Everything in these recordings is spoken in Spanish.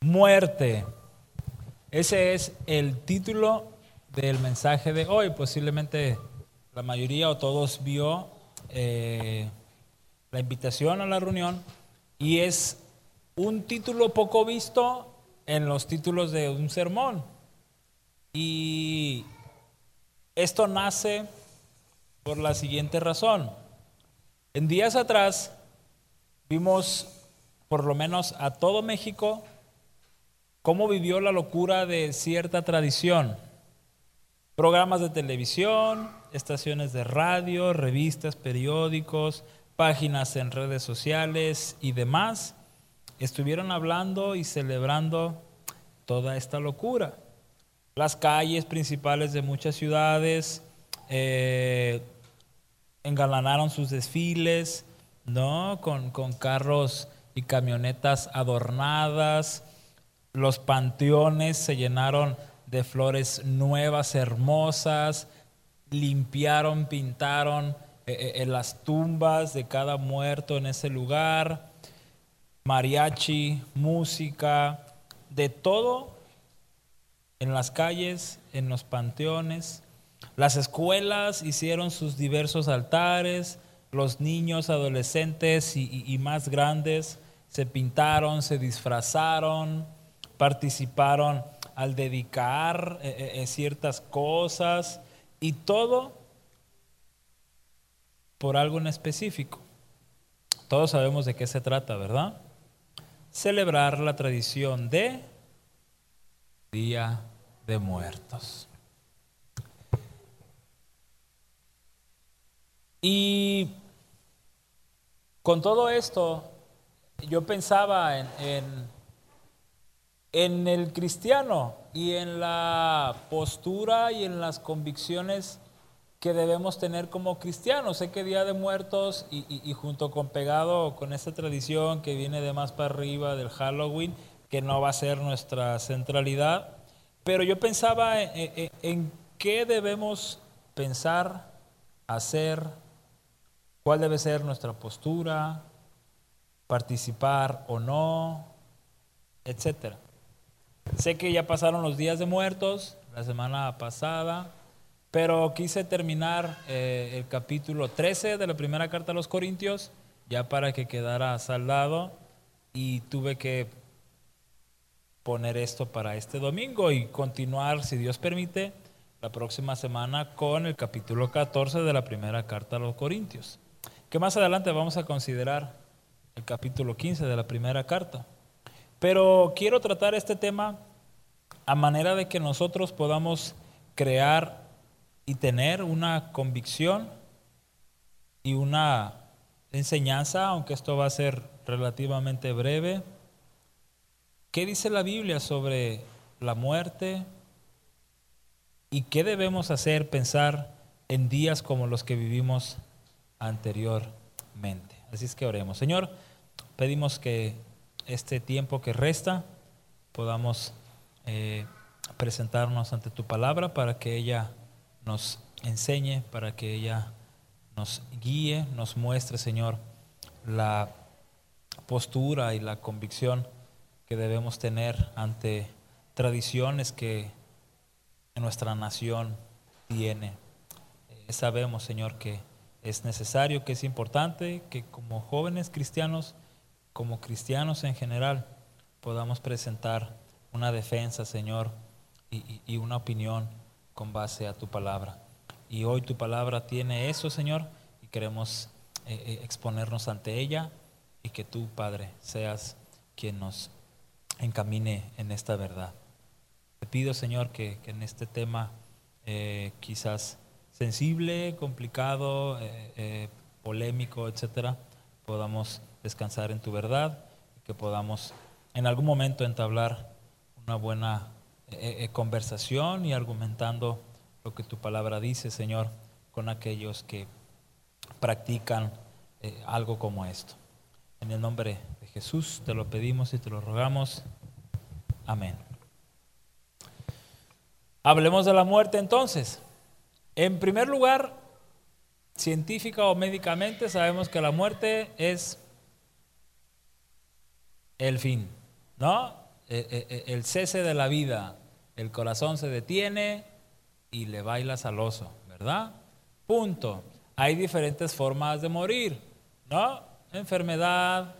muerte. Ese es el título del mensaje de hoy. Posiblemente la mayoría o todos vio eh, la invitación a la reunión y es un título poco visto en los títulos de un sermón. Y esto nace por la siguiente razón. En días atrás vimos por lo menos a todo México cómo vivió la locura de cierta tradición. Programas de televisión, estaciones de radio, revistas, periódicos, páginas en redes sociales y demás estuvieron hablando y celebrando toda esta locura. Las calles principales de muchas ciudades eh, engalanaron sus desfiles, ¿no? Con, con carros y camionetas adornadas, los panteones se llenaron de flores nuevas, hermosas, limpiaron, pintaron eh, eh, en las tumbas de cada muerto en ese lugar, mariachi, música, de todo en las calles, en los panteones. Las escuelas hicieron sus diversos altares, los niños, adolescentes y más grandes se pintaron, se disfrazaron, participaron al dedicar eh, eh, eh, ciertas cosas y todo por algo en específico. Todos sabemos de qué se trata, ¿verdad? Celebrar la tradición de Día de Muertos. Y con todo esto, yo pensaba en en el cristiano y en la postura y en las convicciones que debemos tener como cristianos. Sé que Día de Muertos y, junto con pegado con esta tradición que viene de más para arriba del Halloween, que no va a ser nuestra centralidad, pero yo pensaba en, en qué debemos pensar, hacer, cuál debe ser nuestra postura, participar o no, etcétera. Sé que ya pasaron los días de muertos, la semana pasada, pero quise terminar eh, el capítulo 13 de la primera carta a los Corintios, ya para que quedara saldado, y tuve que poner esto para este domingo y continuar, si Dios permite, la próxima semana con el capítulo 14 de la primera carta a los Corintios, que más adelante vamos a considerar el capítulo 15 de la primera carta. Pero quiero tratar este tema a manera de que nosotros podamos crear y tener una convicción y una enseñanza, aunque esto va a ser relativamente breve. ¿Qué dice la Biblia sobre la muerte? ¿Y qué debemos hacer, pensar en días como los que vivimos anteriormente? Así es que oremos. Señor, pedimos que este tiempo que resta podamos eh, presentarnos ante tu palabra para que ella nos enseñe, para que ella nos guíe, nos muestre, Señor, la postura y la convicción que debemos tener ante tradiciones que nuestra nación tiene. Eh, sabemos, Señor, que es necesario, que es importante, que como jóvenes cristianos, como cristianos en general, podamos presentar una defensa, Señor, y, una opinión con base a tu palabra. Y hoy tu palabra tiene eso, Señor, y queremos eh, eh, exponernos ante ella y que tú, Padre, seas quien nos encamine en esta verdad. Te pido, Señor, que, en este tema eh, quizás sensible, complicado, polémico, etcétera, podamos descansar en tu verdad y que podamos en algún momento entablar una buena eh, eh, conversación y argumentando lo que tu palabra dice, Señor, con aquellos que practican eh, algo como esto. En el nombre de Jesús te lo pedimos y te lo rogamos. Amén. Hablemos de la muerte entonces. En primer lugar, científica o médicamente, sabemos que la muerte es el fin, ¿no? el cese de la vida, el corazón se detiene y le bailas al oso, ¿verdad? Punto. Hay diferentes formas de morir, ¿no? Enfermedad,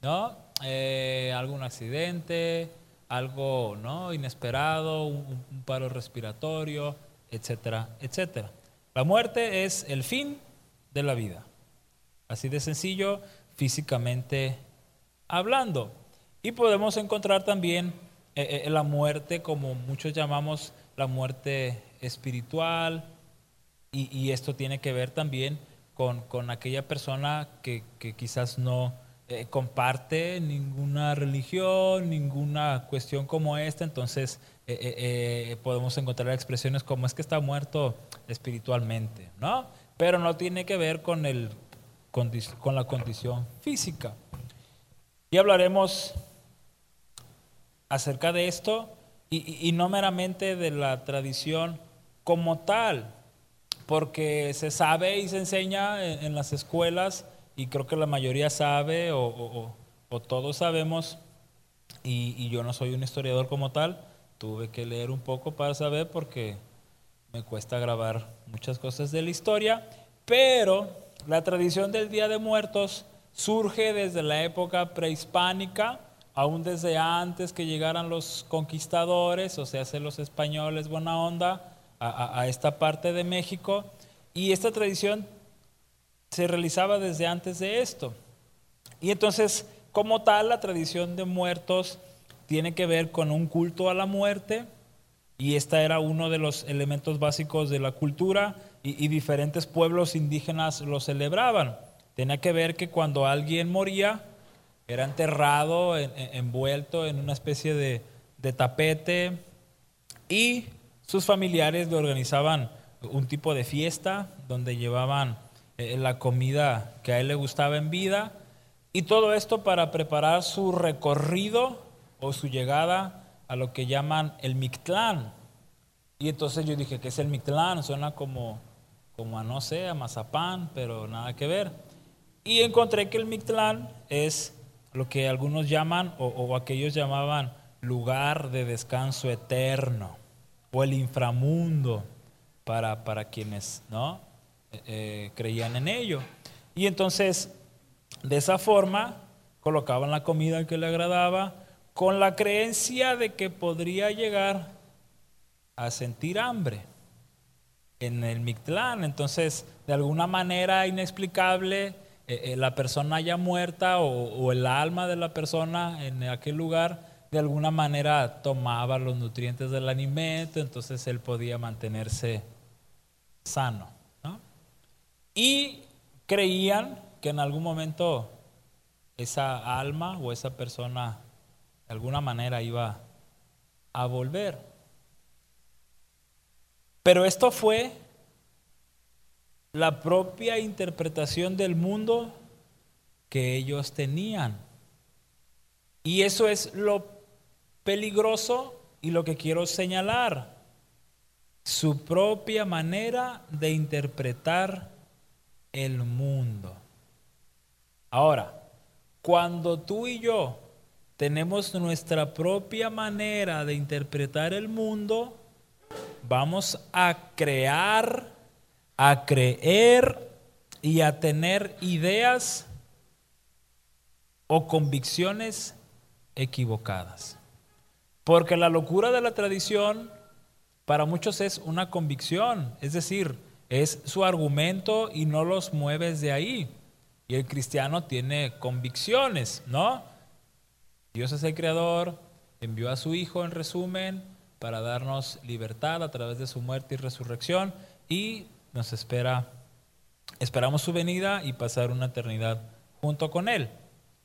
¿no? Eh, algún accidente, algo ¿no? inesperado, un, paro respiratorio, etcétera, etcétera. La muerte es el fin de la vida. Así de sencillo, físicamente hablando. Y podemos encontrar también eh, eh, la muerte, como muchos llamamos la muerte espiritual, y, esto tiene que ver también con, con aquella persona que, que quizás no eh, comparte ninguna religión, ninguna cuestión como esta, entonces podemos encontrar expresiones como es que está muerto espiritualmente, ¿no? Pero no tiene que ver con, el, con la condición física. Y hablaremos acerca de esto y, no meramente de la tradición como tal, porque se sabe y se enseña en, las escuelas y creo que la mayoría sabe o, todos sabemos y, yo no soy un historiador como tal, tuve que leer un poco para saber porque me cuesta grabar muchas cosas de la historia, pero la tradición del Día de Muertos surge desde la época prehispánica aún desde antes que llegaran los conquistadores, o sea, los españoles buena onda, a, esta parte de México, y esta tradición se realizaba desde antes de esto. Y entonces, como tal, la tradición de muertos tiene que ver con un culto a la muerte, y este era uno de los elementos básicos de la cultura, y diferentes pueblos indígenas lo celebraban. Tenía que ver que cuando alguien moría, era enterrado, envuelto en una especie de, tapete y sus familiares le organizaban un tipo de fiesta donde llevaban eh, la comida que a él le gustaba en vida y todo esto para preparar su recorrido o su llegada a lo que llaman el Mictlán. Y entonces yo dije, ¿qué es el Mictlán? Suena como, como a no sé, a mazapán, pero nada que ver. Y encontré que el Mictlán es lo que algunos llaman o, aquellos llamaban lugar de descanso eterno o el inframundo para, para quienes ¿no? Eh, eh, creían en ello. Y entonces, de esa forma, colocaban la comida que le agradaba con la creencia de que podría llegar a sentir hambre en el Mictlán. Entonces, de alguna manera inexplicable, eh, eh, la persona ya muerta o, el alma de la persona en aquel lugar de alguna manera tomaba los nutrientes del alimento, entonces él podía mantenerse sano. Y creían que en algún momento esa alma o esa persona de alguna manera iba a volver. Pero esto fue la propia interpretación del mundo que ellos tenían. Y eso es lo peligroso y lo que quiero señalar. Su propia manera de interpretar el mundo. Ahora, cuando tú y yo tenemos nuestra propia manera de interpretar el mundo, vamos a crear a creer y a tener ideas o convicciones equivocadas. Porque la locura de la tradición para muchos es una convicción, es decir, es su argumento y no los mueves de ahí. Y el cristiano tiene convicciones, ¿no? Dios es el creador, envió a su Hijo en resumen para darnos libertad a través de su muerte y resurrección y nos espera, esperamos su venida y pasar una eternidad junto con Él.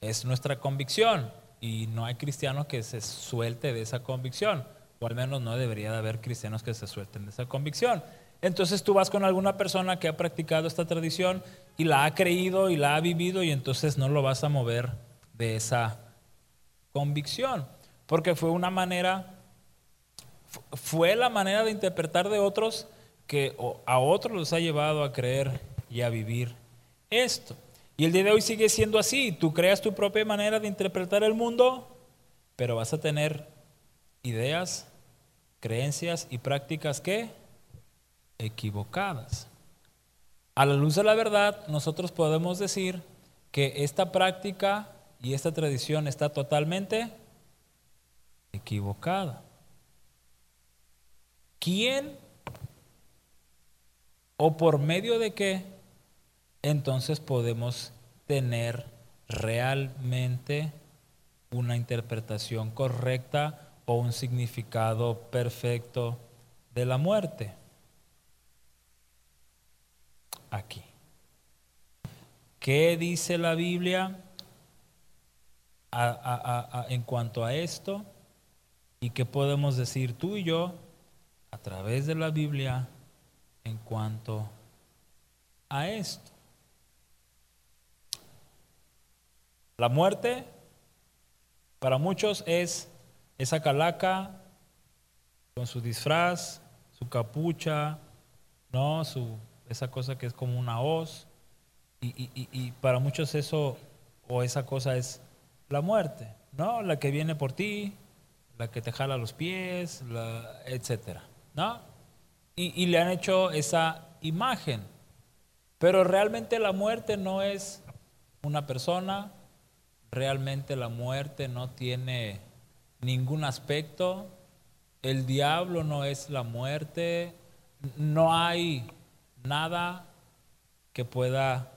Es nuestra convicción y no hay cristiano que se suelte de esa convicción, o al menos no debería de haber cristianos que se suelten de esa convicción. Entonces tú vas con alguna persona que ha practicado esta tradición y la ha creído y la ha vivido y entonces no lo vas a mover de esa convicción, porque fue una manera, fue la manera de interpretar de otros que a otros los ha llevado a creer y a vivir esto. Y el día de hoy sigue siendo así. Tú creas tu propia manera de interpretar el mundo, pero vas a tener ideas, creencias y prácticas que equivocadas. A la luz de la verdad, nosotros podemos decir que esta práctica y esta tradición está totalmente equivocada. ¿Quién o por medio de qué entonces podemos tener realmente una interpretación correcta o un significado perfecto de la muerte? Aquí. ¿Qué dice la Biblia en cuanto a esto? ¿Y qué podemos decir tú y yo a través de la Biblia en cuanto a esto? La muerte para muchos es esa calaca con su disfraz, su capucha, ¿no? Su, esa cosa que es como una hoz. Y, para muchos eso o esa cosa es la muerte, ¿no? La que viene por ti, la que te jala los pies, la, etcétera, ¿no? Y, le han hecho esa imagen. Pero realmente la muerte no es una persona, realmente la muerte no tiene ningún aspecto, el diablo no es la muerte, no hay nada que pueda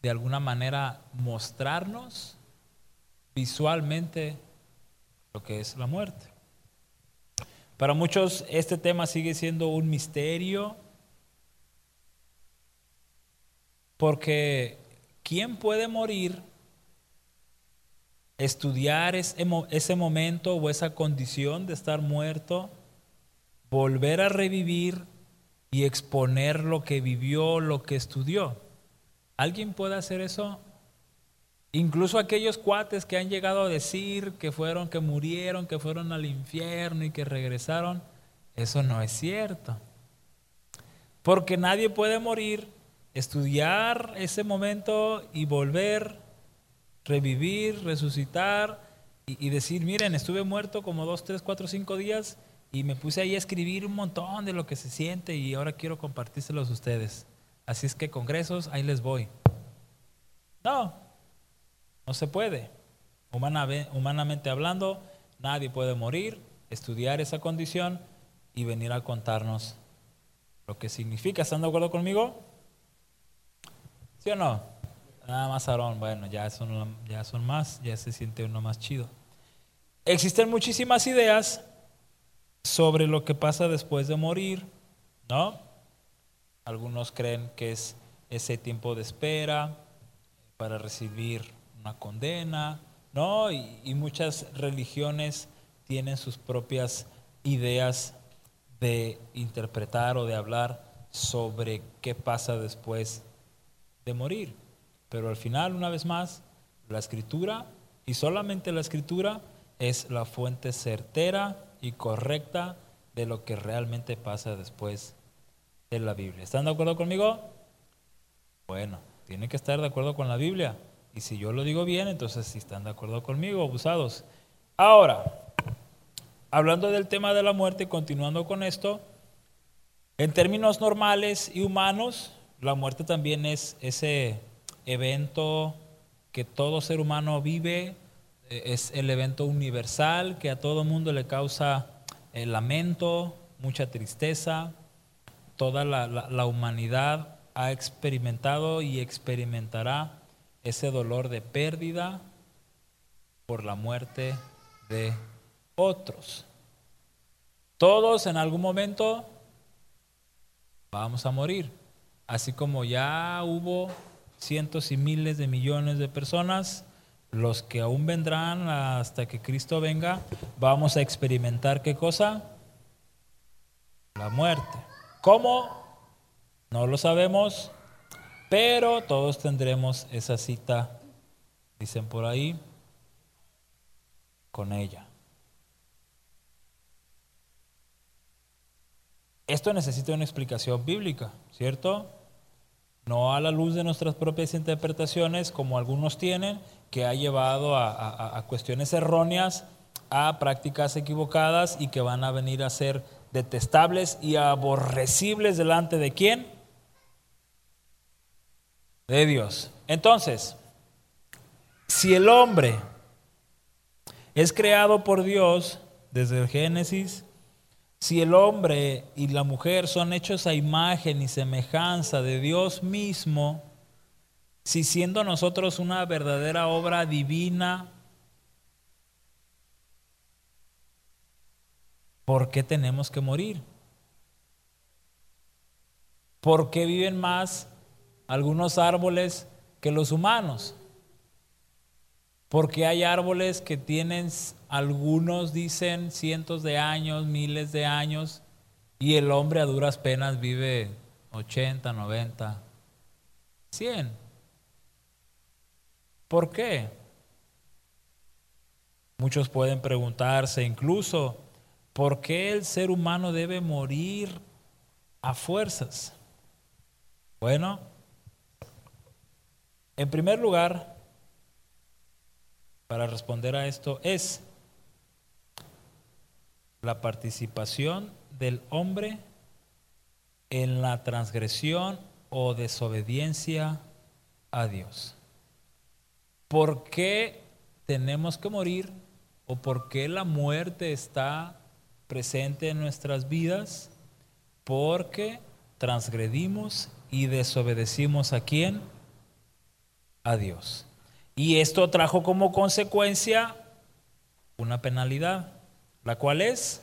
de alguna manera mostrarnos visualmente lo que es la muerte. Para muchos este tema sigue siendo un misterio porque ¿quién puede morir, estudiar ese momento o esa condición de estar muerto, volver a revivir y exponer lo que vivió, lo que estudió? ¿Alguien puede hacer eso? Incluso aquellos cuates que han llegado a decir que fueron, que murieron, que fueron al infierno y que regresaron, eso no es cierto. Porque nadie puede morir, estudiar ese momento y volver, revivir, resucitar y, decir, miren, estuve muerto como dos, tres, cuatro, cinco días y me puse ahí a escribir un montón de lo que se siente y ahora quiero compartírselos a ustedes. Así es que congresos, ahí les voy. No, no se puede. humanamente hablando, nadie puede morir, estudiar esa condición y venir a contarnos lo que significa. ¿Están de acuerdo conmigo? ¿Sí o no? Nada más Aarón, bueno, ya son, ya son más, ya se siente uno más chido. Existen muchísimas ideas sobre lo que pasa después de morir, ¿no? Algunos creen que es ese tiempo de espera para recibir condena, ¿no? Y, muchas religiones tienen sus propias ideas de interpretar o de hablar sobre qué pasa después de morir. Pero al final, una vez más, la escritura, y solamente la escritura, es la fuente certera y correcta de lo que realmente pasa después de la Biblia. ¿Están de acuerdo conmigo? Bueno, tiene que estar de acuerdo con la Biblia. Y si yo lo digo bien, entonces si están de acuerdo conmigo, abusados. Ahora, hablando del tema de la muerte, continuando con esto, en términos normales y humanos, la muerte también es ese evento que todo ser humano vive, eh, es el evento universal que a todo mundo le causa el lamento, mucha tristeza. Toda la, la humanidad ha experimentado y experimentará ese dolor de pérdida por la muerte de otros. Todos en algún momento vamos a morir, así como ya hubo cientos y miles de millones de personas, los que aún vendrán hasta que Cristo venga, vamos a experimentar qué cosa? La muerte. ¿Cómo? No lo sabemos, pero todos tendremos esa cita, dicen por ahí, con ella. Esto necesita una explicación bíblica, ¿cierto? No a la luz de nuestras propias interpretaciones, como algunos tienen, que ha llevado a, cuestiones erróneas a prácticas equivocadas y que van a venir a ser detestables y aborrecibles delante de quién? De Dios. Entonces, si el hombre es creado por Dios desde el Génesis, si el hombre y la mujer son hechos a imagen y semejanza de Dios mismo, si siendo nosotros una verdadera obra divina, ¿por qué tenemos que morir? ¿Por qué viven más algunos árboles que los humanos? Porque hay árboles que tienen, algunos dicen cientos de años, miles de años, y el hombre a duras penas vive 80, 90, 100. ¿Por qué? Muchos pueden preguntarse incluso, ¿Por qué el ser humano debe morir a fuerzas? Bueno, en primer lugar, para responder a esto es la participación del hombre en la transgresión o desobediencia a Dios. ¿Por qué tenemos que morir o por qué la muerte está presente en nuestras vidas porque transgredimos y desobedecimos a quién? A Dios. Y esto trajo como consecuencia una penalidad, la cual es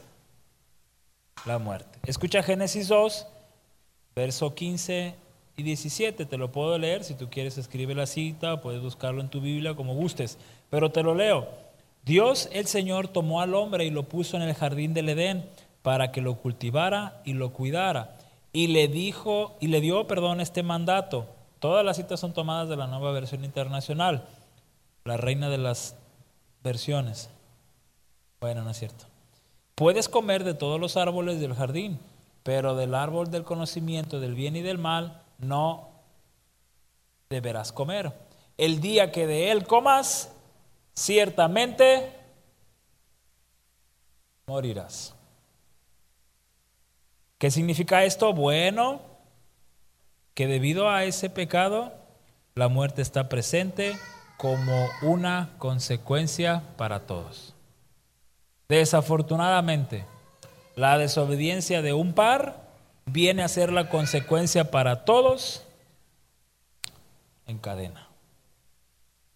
la muerte. Escucha Génesis 2, verso 15 y 17. Te lo puedo leer, si tú quieres escribe la cita, puedes buscarlo en tu Biblia como gustes, pero te lo leo. Dios el Señor tomó al hombre y lo puso en el jardín del Edén para que lo cultivara y lo cuidara. Y le dijo y le dio, perdón, este mandato. Todas las citas son tomadas de la nueva versión internacional, la reina de las versiones. Bueno, no es cierto. Puedes comer de todos los árboles del jardín, pero del árbol del conocimiento del bien y del mal no deberás comer. El día que de él comas, ciertamente morirás. ¿Qué significa esto? Bueno, que debido a ese pecado, la muerte está presente como una consecuencia para todos. Desafortunadamente, la desobediencia de un par viene a ser la consecuencia para todos en cadena.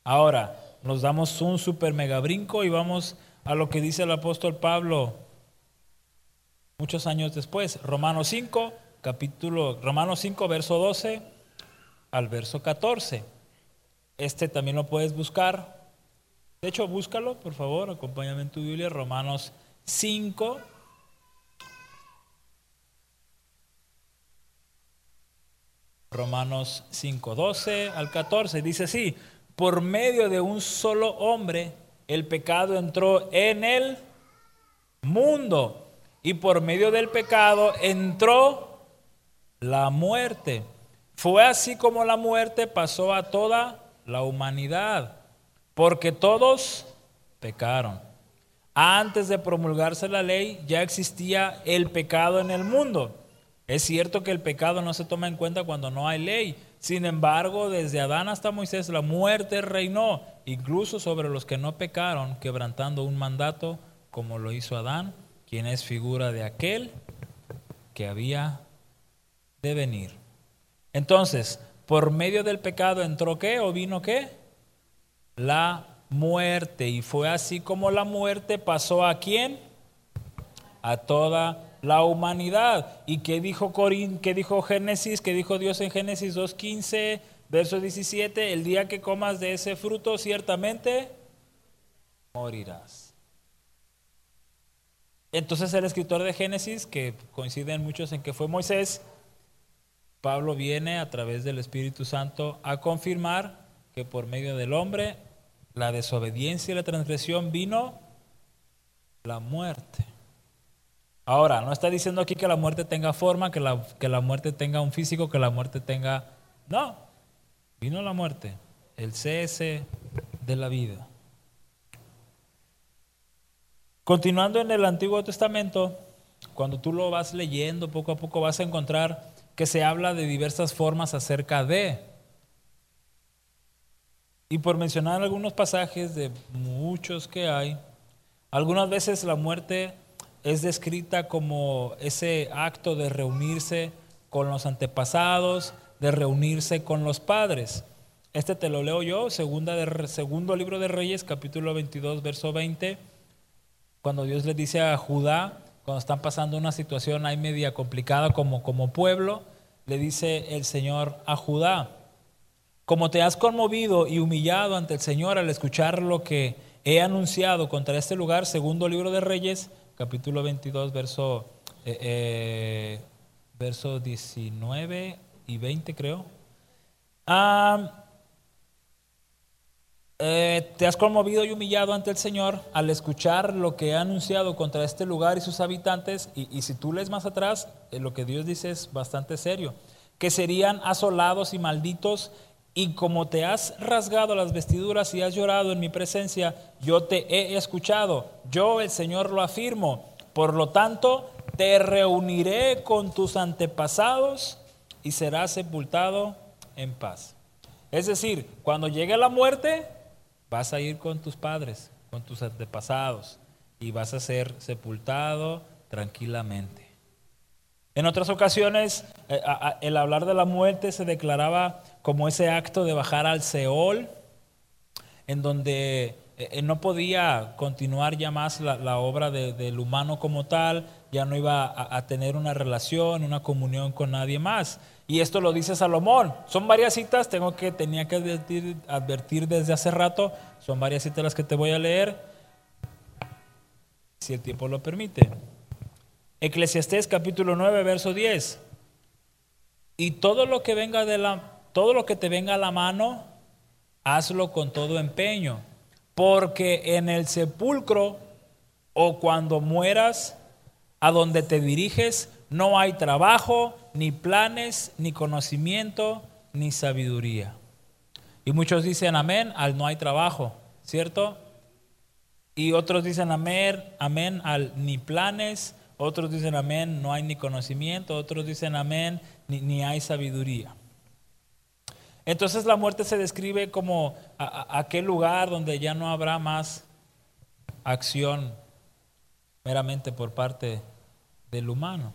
Ahora, nos damos un super mega brinco y vamos a lo que dice el apóstol Pablo muchos años después. Romanos 5, capítulo, Romanos 5, verso 12 al verso 14. Este también lo puedes buscar. De hecho, búscalo, por favor, acompáñame en tu Biblia, Romanos 5. Romanos 5, 12 al 14. Dice así, por medio de un solo hombre, el pecado entró en el mundo. Y por medio del pecado entró la muerte. Fue así como la muerte pasó a toda la humanidad, porque todos pecaron. Antes de promulgarse la ley ya existía el pecado en el mundo. Es cierto que el pecado no se toma en cuenta cuando no hay ley, sin embargo, desde Adán hasta Moisés la muerte reinó, incluso sobre los que no pecaron, quebrantando un mandato como lo hizo Adán, quien es figura de aquel que había de venir. Entonces, por medio del pecado entró qué o vino qué? La muerte. Y fue así como la muerte pasó a quién? A toda la humanidad. ¿Y qué dijo Corín, qué dijo Génesis, qué dijo Dios en Génesis 2.15, verso 17? El día que comas de ese fruto, ciertamente morirás. Entonces el escritor de Génesis, que coinciden muchos en que fue Moisés, Pablo viene a través del Espíritu Santo a confirmar que por medio del hombre la desobediencia y la transgresión vino la muerte. Ahora, no está diciendo aquí que la muerte tenga forma, que la, que la muerte tenga un físico, que la muerte tenga... No, vino la muerte, el cese de la vida. Continuando en el Antiguo Testamento, cuando tú lo vas leyendo poco a poco vas a encontrar que se habla de diversas formas acerca de. Y por mencionar algunos pasajes de muchos que hay, algunas veces la muerte es descrita como ese acto de reunirse con los antepasados, de reunirse con los padres. Este te lo leo yo, segunda de, segundo libro de Reyes, capítulo 22, verso 20, cuando Dios le dice a Judá, cuando están pasando una situación ahí media complicada como, como pueblo, le dice el Señor a Judá, como te has conmovido y humillado ante el Señor al escuchar lo que he anunciado contra este lugar, segundo libro de Reyes, capítulo 22, verso, eh, eh, verso 19 y 20 creo. Eh, te has conmovido y humillado ante el Señor al escuchar lo que he anunciado contra este lugar y sus habitantes, y, y si tú lees más atrás, lo que Dios dice es bastante serio, que serían asolados y malditos y como te has rasgado las vestiduras y has llorado en mi presencia, yo te he escuchado. Yo, el Señor, lo afirmo. Por lo tanto, te reuniré con tus antepasados y serás sepultado en paz. Es decir, cuando llegue la muerte, vas a ir con tus padres, con tus antepasados, y vas a ser sepultado tranquilamente. En otras ocasiones, eh, el hablar de la muerte se declaraba como ese acto de bajar al Seol, en donde eh, eh, no podía continuar ya más la, obra del humano como tal, ya no iba a, tener una relación, una comunión con nadie más. Y esto lo dice Salomón. Son varias citas, tengo que, tenía que advertir, desde hace rato, son varias citas las que te voy a leer, si el tiempo lo permite. Eclesiastés capítulo 9, verso 10. Y todo lo que venga de la todo lo que te venga a la mano, hazlo con todo empeño, porque en el sepulcro o cuando mueras, a donde te diriges, no hay trabajo, ni planes, ni conocimiento, ni sabiduría. Y muchos dicen amén al no hay trabajo, ¿cierto? Y otros dicen amén, amén al ni planes, otros dicen amén, no hay ni conocimiento, otros dicen amén, ni, ni hay sabiduría. Entonces la muerte se describe como aquel lugar donde ya no habrá más acción meramente por parte del humano.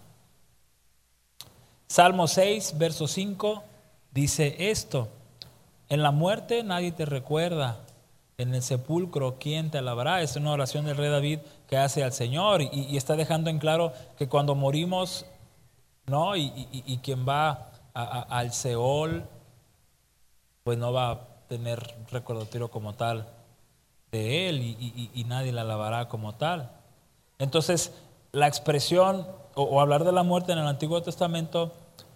Salmo 6, verso 5 dice esto, en la muerte nadie te recuerda, en el sepulcro quién te alabará. Es una oración del rey David que hace al Señor y, está dejando en claro que cuando morimos, ¿no? Y, quien va al Seol, pues no va a tener recordatorio como tal de él y, nadie la alabará como tal. Entonces, la expresión o, hablar de la muerte en el Antiguo Testamento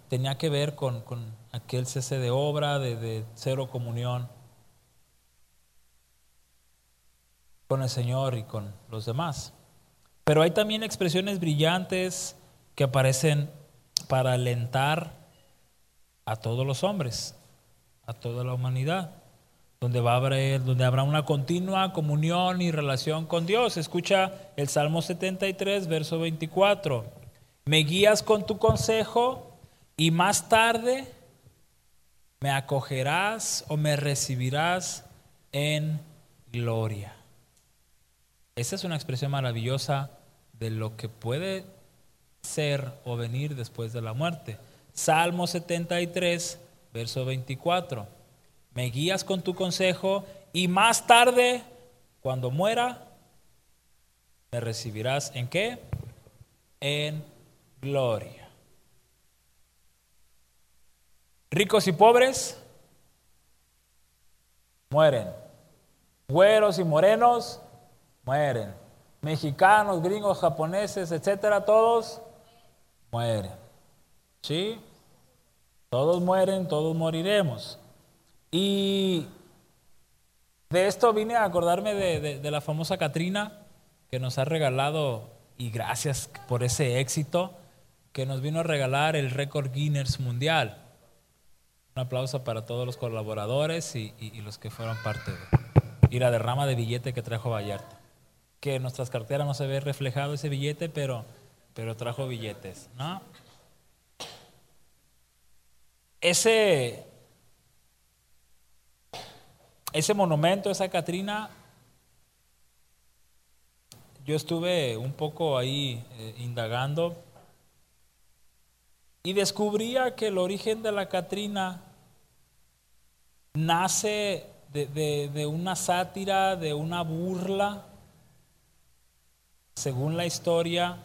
tenía que ver con, aquel cese de obra, de, de cero comunión con el Señor y con los demás. Pero hay también expresiones brillantes que aparecen para alentar a todos los hombres a toda la humanidad, donde, va a haber, donde habrá una continua comunión y relación con Dios. Escucha el Salmo 73, verso 24. Me guías con tu consejo y más tarde me acogerás o me recibirás en gloria. Esa es una expresión maravillosa de lo que puede ser o venir después de la muerte. Salmo 73, verso 24. Me guías con tu consejo y más tarde, cuando muera, me recibirás en qué? En gloria. Ricos y pobres mueren. Güeros y morenos mueren. Mexicanos, gringos, japoneses, etcétera, todos mueren. ¿Sí? Todos mueren, todos moriremos. Y de esto vine a acordarme de, la famosa Katrina que nos ha regalado, y gracias por ese éxito, que nos vino a regalar el récord Guinness Mundial. Un aplauso para todos los colaboradores y, los que fueron parte de y la derrama de billete que trajo Vallarta. que en nuestras carteras no se ve reflejado ese billete, pero, pero trajo billetes, ¿no? Ese, ese monumento, esa Catrina, yo estuve un poco ahí eh, indagando y descubría que el origen de la Catrina nace de, una sátira, de una burla, según la historia,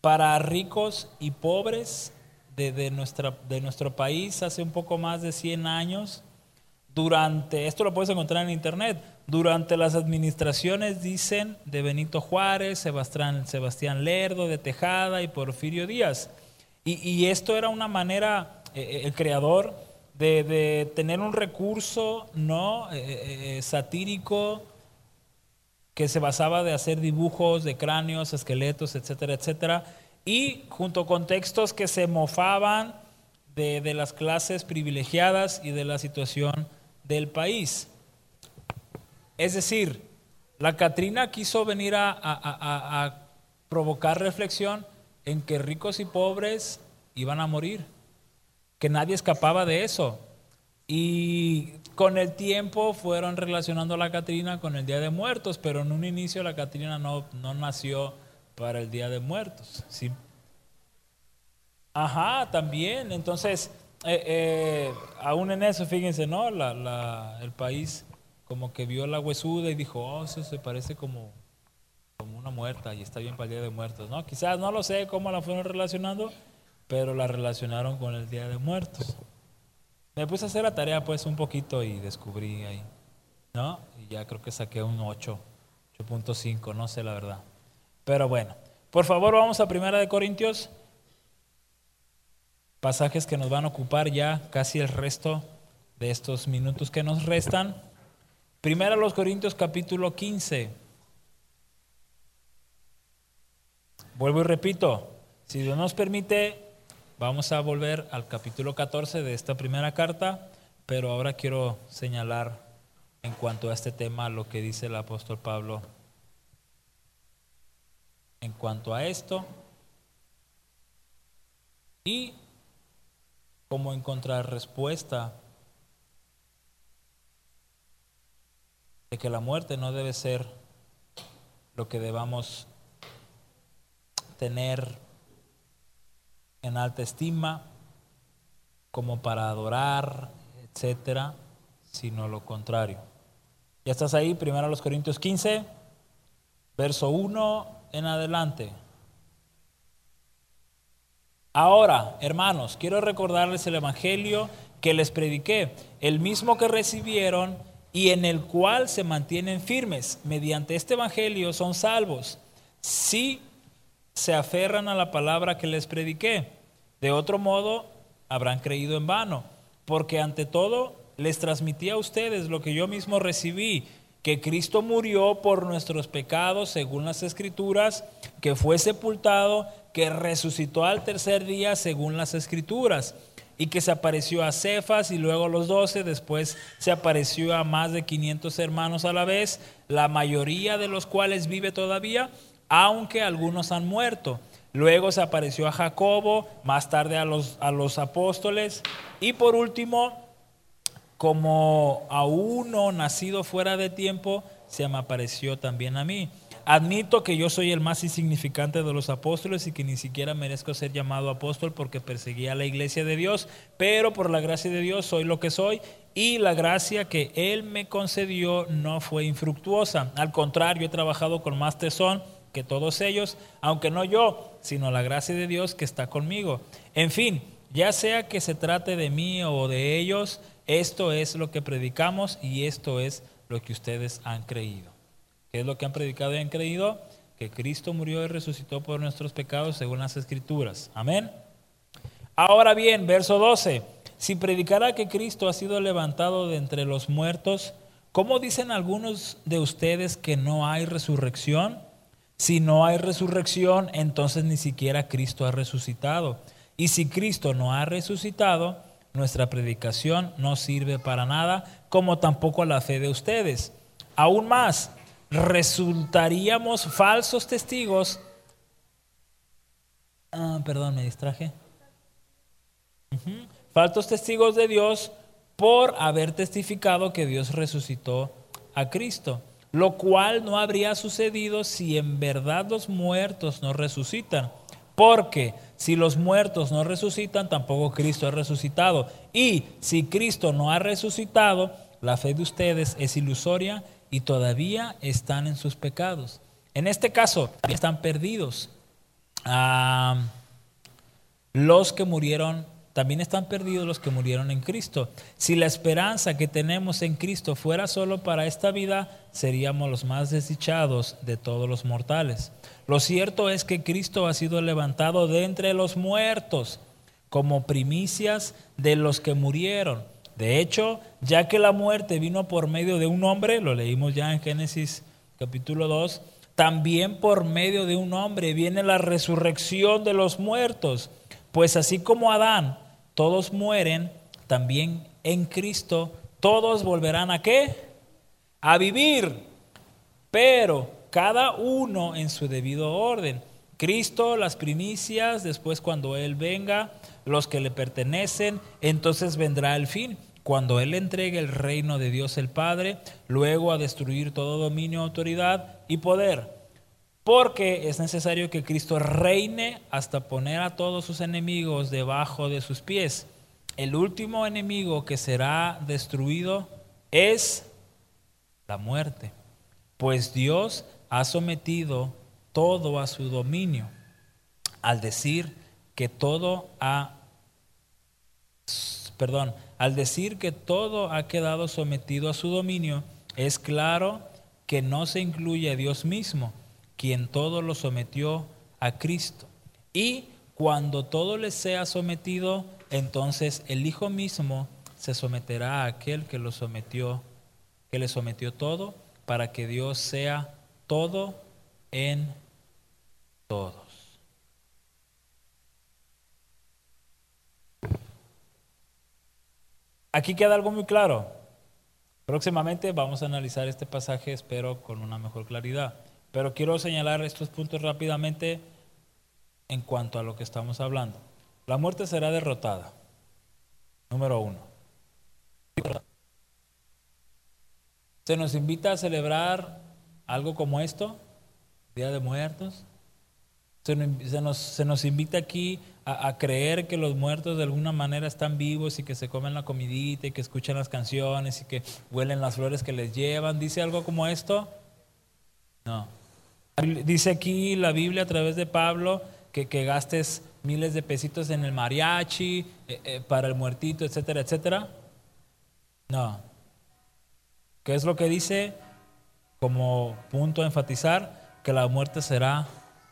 para ricos y pobres de, de nuestro país hace un poco más de 100 años. Durante, esto lo puedes encontrar en internet, durante las administraciones, dicen, de Benito Juárez, Sebastián, Lerdo, de Tejada y Porfirio Díaz. Y, esto era una manera, eh, eh, el creador, de, tener un recurso no eh, satírico que se basaba de hacer dibujos de cráneos, esqueletos, etcétera, etcétera, y junto con textos que se mofaban de, de las clases privilegiadas y de la situación del país. Es decir, la Catrina quiso venir a, provocar reflexión en que ricos y pobres iban a morir, que nadie escapaba de eso. Y con el tiempo fueron relacionando la Catrina con el Día de Muertos, pero en un inicio la Catrina no, no nació para el Día de Muertos. ¿sí? Ajá, también. Entonces, eh, eh, aún en eso, fíjense, ¿no? La, el país como que vio la huesuda y dijo, oh, eso se parece como, como una muerta y está bien para el Día de Muertos, ¿no? Quizás no lo sé cómo la fueron relacionando, pero la relacionaron con el Día de Muertos. Me puse a hacer la tarea pues un poquito y descubrí ahí, ¿no? Y ya creo que saqué un 8, 8.5, no sé la verdad. Pero bueno, por favor vamos a Primera de Corintios, pasajes que nos van a ocupar ya casi el resto de estos minutos que nos restan. Primera los Corintios capítulo 15. Vuelvo y repito, si Dios nos permite, vamos a volver al capítulo 14 de esta primera carta, pero ahora quiero señalar en cuanto a este tema lo que dice el apóstol Pablo. En cuanto a esto, y cómo encontrar respuesta de que la muerte no debe ser lo que debamos tener en alta estima como para adorar, etcétera, sino lo contrario. Ya estás ahí, primero a los Corintios 15, verso 1 en adelante. Ahora, hermanos, quiero recordarles el Evangelio que les prediqué, el mismo que recibieron y en el cual se mantienen firmes. Mediante este Evangelio son salvos si se aferran a la palabra que les prediqué. De otro modo, habrán creído en vano, porque ante todo les transmití a ustedes lo que yo mismo recibí, que Cristo murió por nuestros pecados según las escrituras, que fue sepultado, que resucitó al tercer día según las escrituras y que se apareció a Cefas y luego a los doce, después se apareció a más de 500 hermanos a la vez, la mayoría de los cuales vive todavía, aunque algunos han muerto. Luego se apareció a Jacobo, más tarde a los, a los apóstoles y por último, como a uno nacido fuera de tiempo, se me apareció también a mí. Admito que yo soy el más insignificante de los apóstoles y que ni siquiera merezco ser llamado apóstol porque perseguía a la iglesia de Dios, pero por la gracia de Dios soy lo que soy y la gracia que Él me concedió no fue infructuosa. Al contrario, he trabajado con más tesón que todos ellos, aunque no yo, sino la gracia de Dios que está conmigo. En fin, ya sea que se trate de mí o de ellos, esto es lo que predicamos y esto es lo que ustedes han creído. ¿Qué es lo que han predicado y han creído? Que Cristo murió y resucitó por nuestros pecados según las escrituras. Amén. Ahora bien, verso 12. Si predicara que Cristo ha sido levantado de entre los muertos, ¿cómo dicen algunos de ustedes que no hay resurrección? Si no hay resurrección, entonces ni siquiera Cristo ha resucitado. Y si Cristo no ha resucitado, nuestra predicación no sirve para nada, como tampoco la fe de ustedes. Aún más, resultaríamos falsos testigos. Ah, perdón, me distraje. Falsos testigos de Dios por haber testificado que Dios resucitó a Cristo, lo cual no habría sucedido si en verdad los muertos no resucitan. Porque si los muertos no resucitan, tampoco Cristo ha resucitado. Y si Cristo no ha resucitado, la fe de ustedes es ilusoria y todavía están en sus pecados. En este caso, están perdidos. Ah, los que murieron, también están perdidos los que murieron en Cristo. Si la esperanza que tenemos en Cristo fuera solo para esta vida, seríamos los más desdichados de todos los mortales. Lo cierto es que Cristo ha sido levantado de entre los muertos como primicias de los que murieron. De hecho, ya que la muerte vino por medio de un hombre, lo leímos ya en Génesis capítulo 2, también por medio de un hombre viene la resurrección de los muertos. Pues así como Adán, todos mueren, también en Cristo todos volverán a qué? A vivir, pero cada uno en su debido orden. Cristo, las primicias, después cuando Él venga, los que le pertenecen, entonces vendrá el fin cuando Él entregue el reino de Dios el Padre, luego a destruir todo dominio, autoridad y poder. Porque es necesario que Cristo reine hasta poner a todos sus enemigos debajo de sus pies. El último enemigo que será destruido es la muerte, pues Dios ha sometido todo a su dominio al decir que todo ha perdón, al decir que todo ha quedado sometido a su dominio, es claro que no se incluye a Dios mismo, quien todo lo sometió a Cristo. Y cuando todo le sea sometido, entonces el Hijo mismo se someterá a aquel que lo sometió, que le sometió todo, para que Dios sea todo en todo. Aquí queda algo muy claro. Próximamente vamos a analizar este pasaje, espero, con una mejor claridad. Pero quiero señalar estos puntos rápidamente en cuanto a lo que estamos hablando. La muerte será derrotada. Número uno. Se nos invita a celebrar algo como esto, Día de Muertos. Se nos, invita aquí a, creer que los muertos de alguna manera están vivos y que se comen la comidita y que escuchan las canciones y que huelen las flores que les llevan. ¿Dice algo como esto? No. Dice aquí la Biblia a través de Pablo que, que gastes miles de pesitos en el mariachi, eh, eh, para el muertito, etcétera, etcétera. No. ¿Qué es lo que dice? Como punto a enfatizar, que la muerte será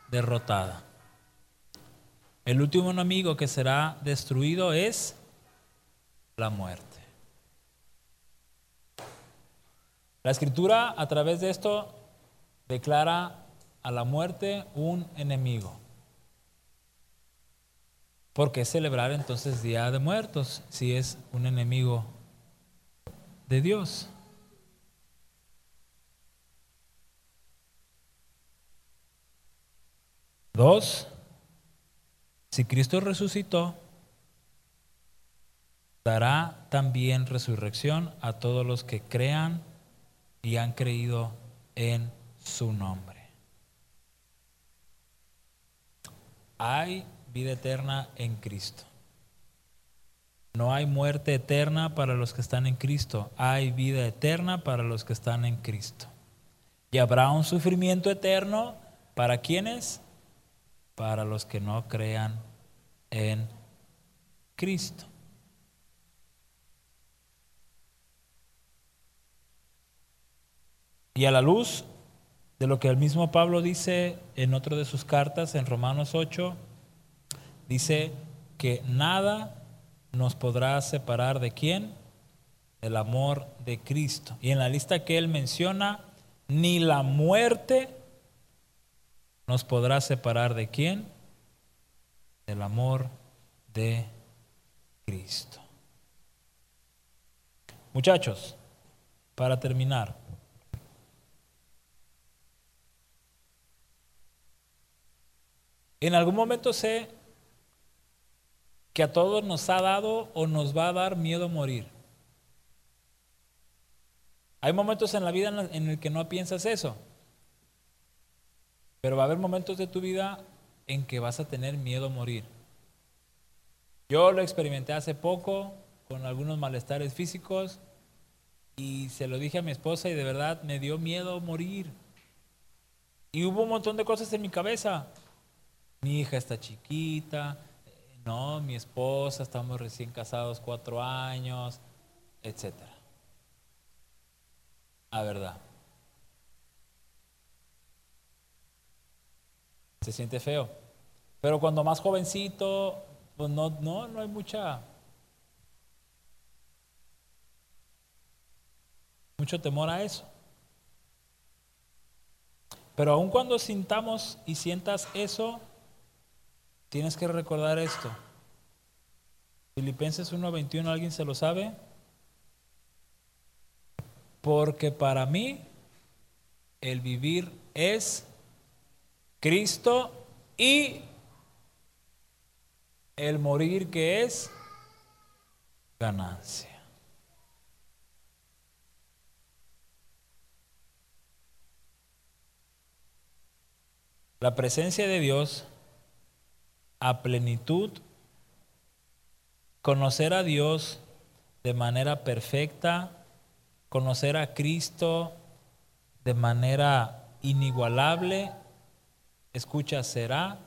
derrotada. El último enemigo que será destruido es la muerte. La escritura a través de esto declara a la muerte un enemigo. ¿Por qué celebrar entonces Día de Muertos si es un enemigo de Dios? Dos, si Cristo resucitó, dará también resurrección a todos los que crean y han creído en su nombre. Hay vida eterna en Cristo. No hay muerte eterna para los que están en Cristo. Hay vida eterna para los que están en Cristo. Y habrá un sufrimiento eterno para quienes para los que no crean en Cristo. Y a la luz de lo que el mismo Pablo dice en otro de sus cartas, en Romanos 8, dice que nada nos podrá separar de quién? El amor de Cristo. Y en la lista que él menciona, ni la muerte, nos podrá separar de quién? Del amor de Cristo. Muchachos, para terminar, en algún momento sé que a todos nos ha dado o nos va a dar miedo morir. Hay momentos en la vida en el que no piensas eso pero va a haber momentos de tu vida en que vas a tener miedo a morir. Yo lo experimenté hace poco con algunos malestares físicos y se lo dije a mi esposa y de verdad me dio miedo morir. Y hubo un montón de cosas en mi cabeza. Mi hija está chiquita, no, mi esposa, estamos recién casados cuatro años, etc. A verdad. Se siente feo. Pero cuando más jovencito, pues no, no, no hay mucha, mucho temor a eso. Pero aun cuando sintamos y sientas eso, tienes que recordar esto. Filipenses 1:21, ¿alguien se lo sabe? Porque para mí el vivir es Cristo y el morir que es ganancia. La presencia de Dios a plenitud, conocer a Dios de manera perfecta, conocer a Cristo de manera inigualable, escucha, será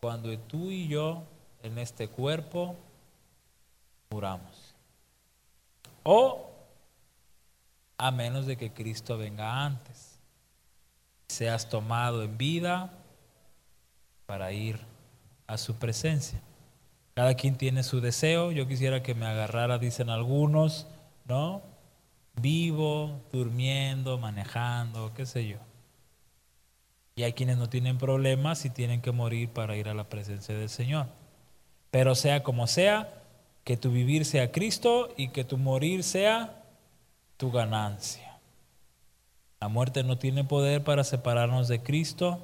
cuando tú y yo en este cuerpo muramos. O a menos de que Cristo venga antes. Seas tomado en vida para ir a su presencia. Cada quien tiene su deseo. Yo quisiera que me agarrara, dicen algunos, ¿no? Vivo, durmiendo, manejando, qué sé yo. Y hay quienes no tienen problemas y tienen que morir para ir a la presencia del Señor. Pero sea como sea, que tu vivir sea Cristo y que tu morir sea tu ganancia. La muerte no tiene poder para separarnos de Cristo.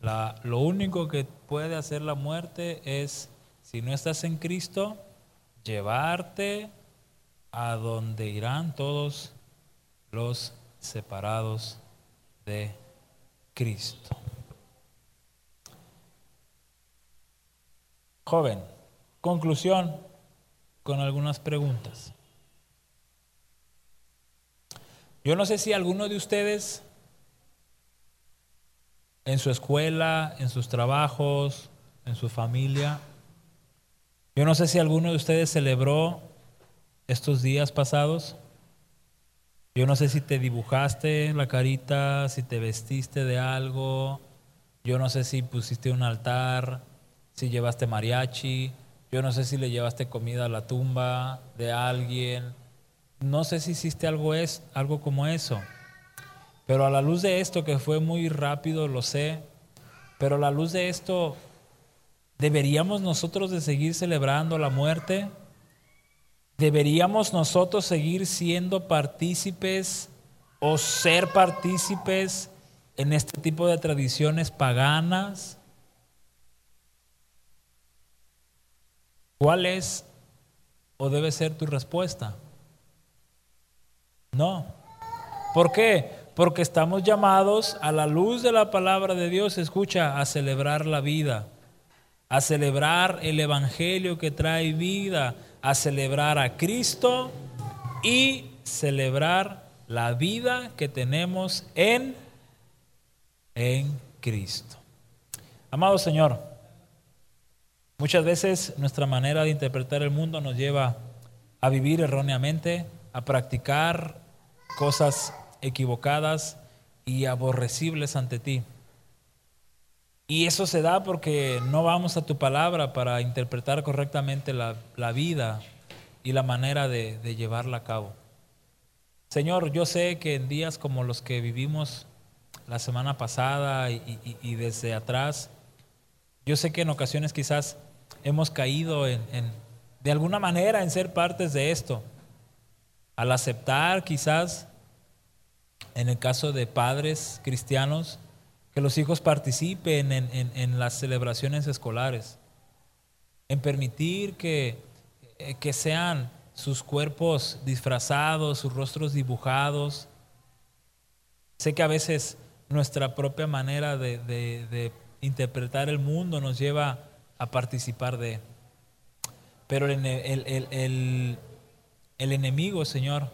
lo único que puede hacer la muerte es, si no estás en Cristo, llevarte a donde irán todos los separados de Cristo. Joven, conclusión con algunas preguntas. Yo no sé si alguno de ustedes en su escuela, en sus trabajos, en su familia, yo no sé si alguno de ustedes celebró estos días pasados. Yo no sé si te dibujaste la carita, si te vestiste de algo. Yo no sé si pusiste un altar, si llevaste mariachi, yo no sé si le llevaste comida a la tumba de alguien, no sé si hiciste algo, es, algo como eso. Pero a la luz de esto, que fue muy rápido, lo sé, pero a la luz de esto, ¿deberíamos nosotros de seguir celebrando la muerte? ¿Deberíamos nosotros seguir siendo partícipes o ser partícipes en este tipo de tradiciones paganas? ¿Cuál es o debe ser tu respuesta? No. ¿Por qué? Porque estamos llamados a la luz de la palabra de Dios, escucha, a celebrar la vida, a celebrar el Evangelio que trae vida, a celebrar a Cristo y celebrar la vida que tenemos en, en Cristo. Amado Señor, Muchas veces nuestra manera de interpretar el mundo nos lleva a vivir erróneamente, a practicar cosas equivocadas y aborrecibles ante ti. Y eso se da porque no vamos a tu palabra para interpretar correctamente la, vida y la manera de, llevarla a cabo. Señor, yo sé que en días como los que vivimos la semana pasada y desde atrás, yo sé que en ocasiones quizás hemos caído en, de alguna manera en ser partes de esto. Al aceptar quizás, en el caso de padres cristianos, que los hijos participen en, las celebraciones escolares, en permitir que, eh, que sean sus cuerpos disfrazados, sus rostros dibujados. Sé que a veces nuestra propia manera de, interpretar el mundo nos lleva a participar de. Pero el, el, enemigo, Señor,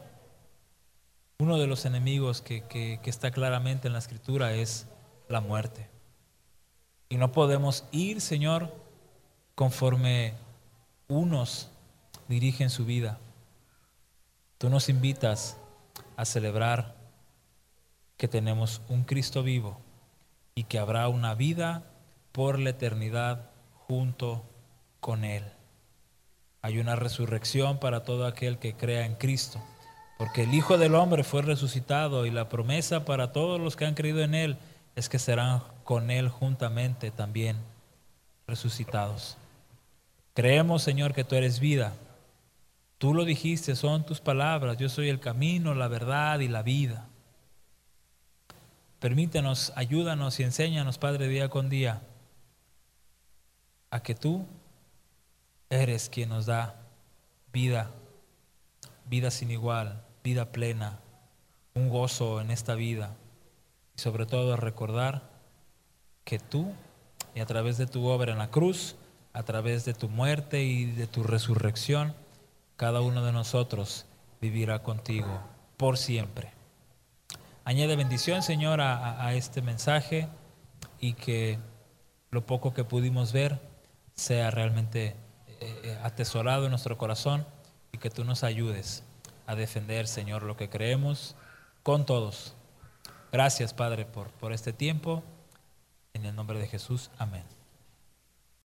uno de los enemigos que, que está claramente en la escritura es la muerte. Y no podemos ir, Señor, conforme unos dirigen su vida. Tú nos invitas a celebrar que tenemos un Cristo vivo y que habrá una vida por la eternidad junto con Él. Hay una resurrección para todo aquel que crea en Cristo, porque el Hijo del Hombre fue resucitado y la promesa para todos los que han creído en Él es que serán con Él juntamente también resucitados. Creemos, Señor, que tú eres vida Tú lo dijiste, son tus palabras, yo soy el camino, la verdad y la vida. Permítenos, ayúdanos y enséñanos, Padre, día con día, a que tú eres quien nos da vida, vida sin igual, vida plena, un gozo en esta vida y sobre todo a recordar que tú y a través de tu obra en la cruz, a través de tu muerte y de tu resurrección, cada uno de nosotros vivirá contigo por siempre. Añade bendición, Señor, a, este mensaje y que lo poco que pudimos ver sea realmente eh, eh, atesorado en nuestro corazón y que tú nos ayudes a defender, Señor, lo que creemos con todos. Gracias, Padre, por, por este tiempo. En el nombre de Jesús, amén.